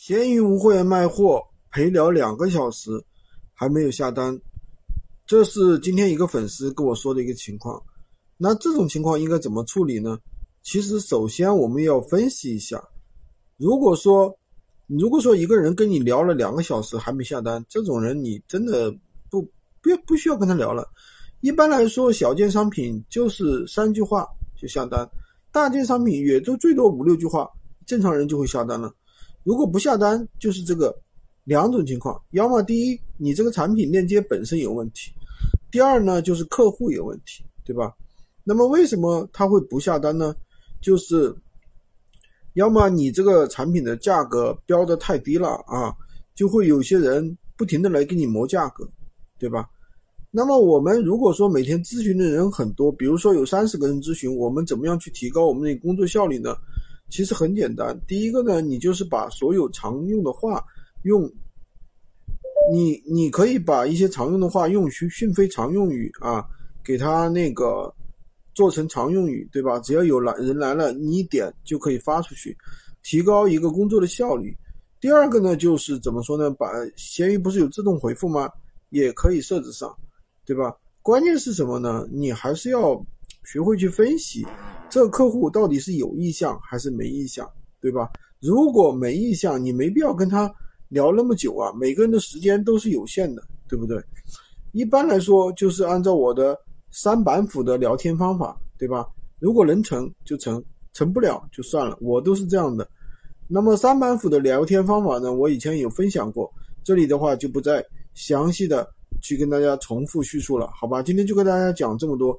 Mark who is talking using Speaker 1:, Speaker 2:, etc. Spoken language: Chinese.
Speaker 1: 闲鱼无货源卖货陪聊两个小时还没有下单，这是今天一个粉丝跟我说的一个情况。那这种情况应该怎么处理呢？其实首先我们要分析一下，如果说如果说一个人跟你聊了两个小时还没下单，这种人你真的不不不需要跟他聊了。一般来说，小件商品就是三句话就下单，大件商品也就最多五六句话，正常人就会下单了。如果不下单，就是这个两种情况：要么第一，你这个产品链接本身有问题；第二呢，就是客户有问题，对吧？那么为什么他会不下单呢？就是要么你这个产品的价格标的太低了啊，就会有些人不停的来给你磨价格，对吧？那么我们如果说每天咨询的人很多，比如说有三十个人咨询，我们怎么样去提高我们的工作效率呢？其实很简单，第一个呢，你就是把所有常用的话用，你你可以把一些常用的话用讯讯飞常用语啊，给它那个做成常用语，对吧？只要有来人来了，你一点就可以发出去，提高一个工作的效率。第二个呢，就是怎么说呢？把闲鱼不是有自动回复吗？也可以设置上，对吧？关键是什么呢？你还是要学会去分析。这个客户到底是有意向还是没意向，对吧？如果没意向，你没必要跟他聊那么久啊。每个人的时间都是有限的，对不对？一般来说，就是按照我的三板斧的聊天方法，对吧？如果能成就成，成不了就算了，我都是这样的。那么三板斧的聊天方法呢？我以前有分享过，这里的话就不再详细的去跟大家重复叙述了，好吧？今天就跟大家讲这么多。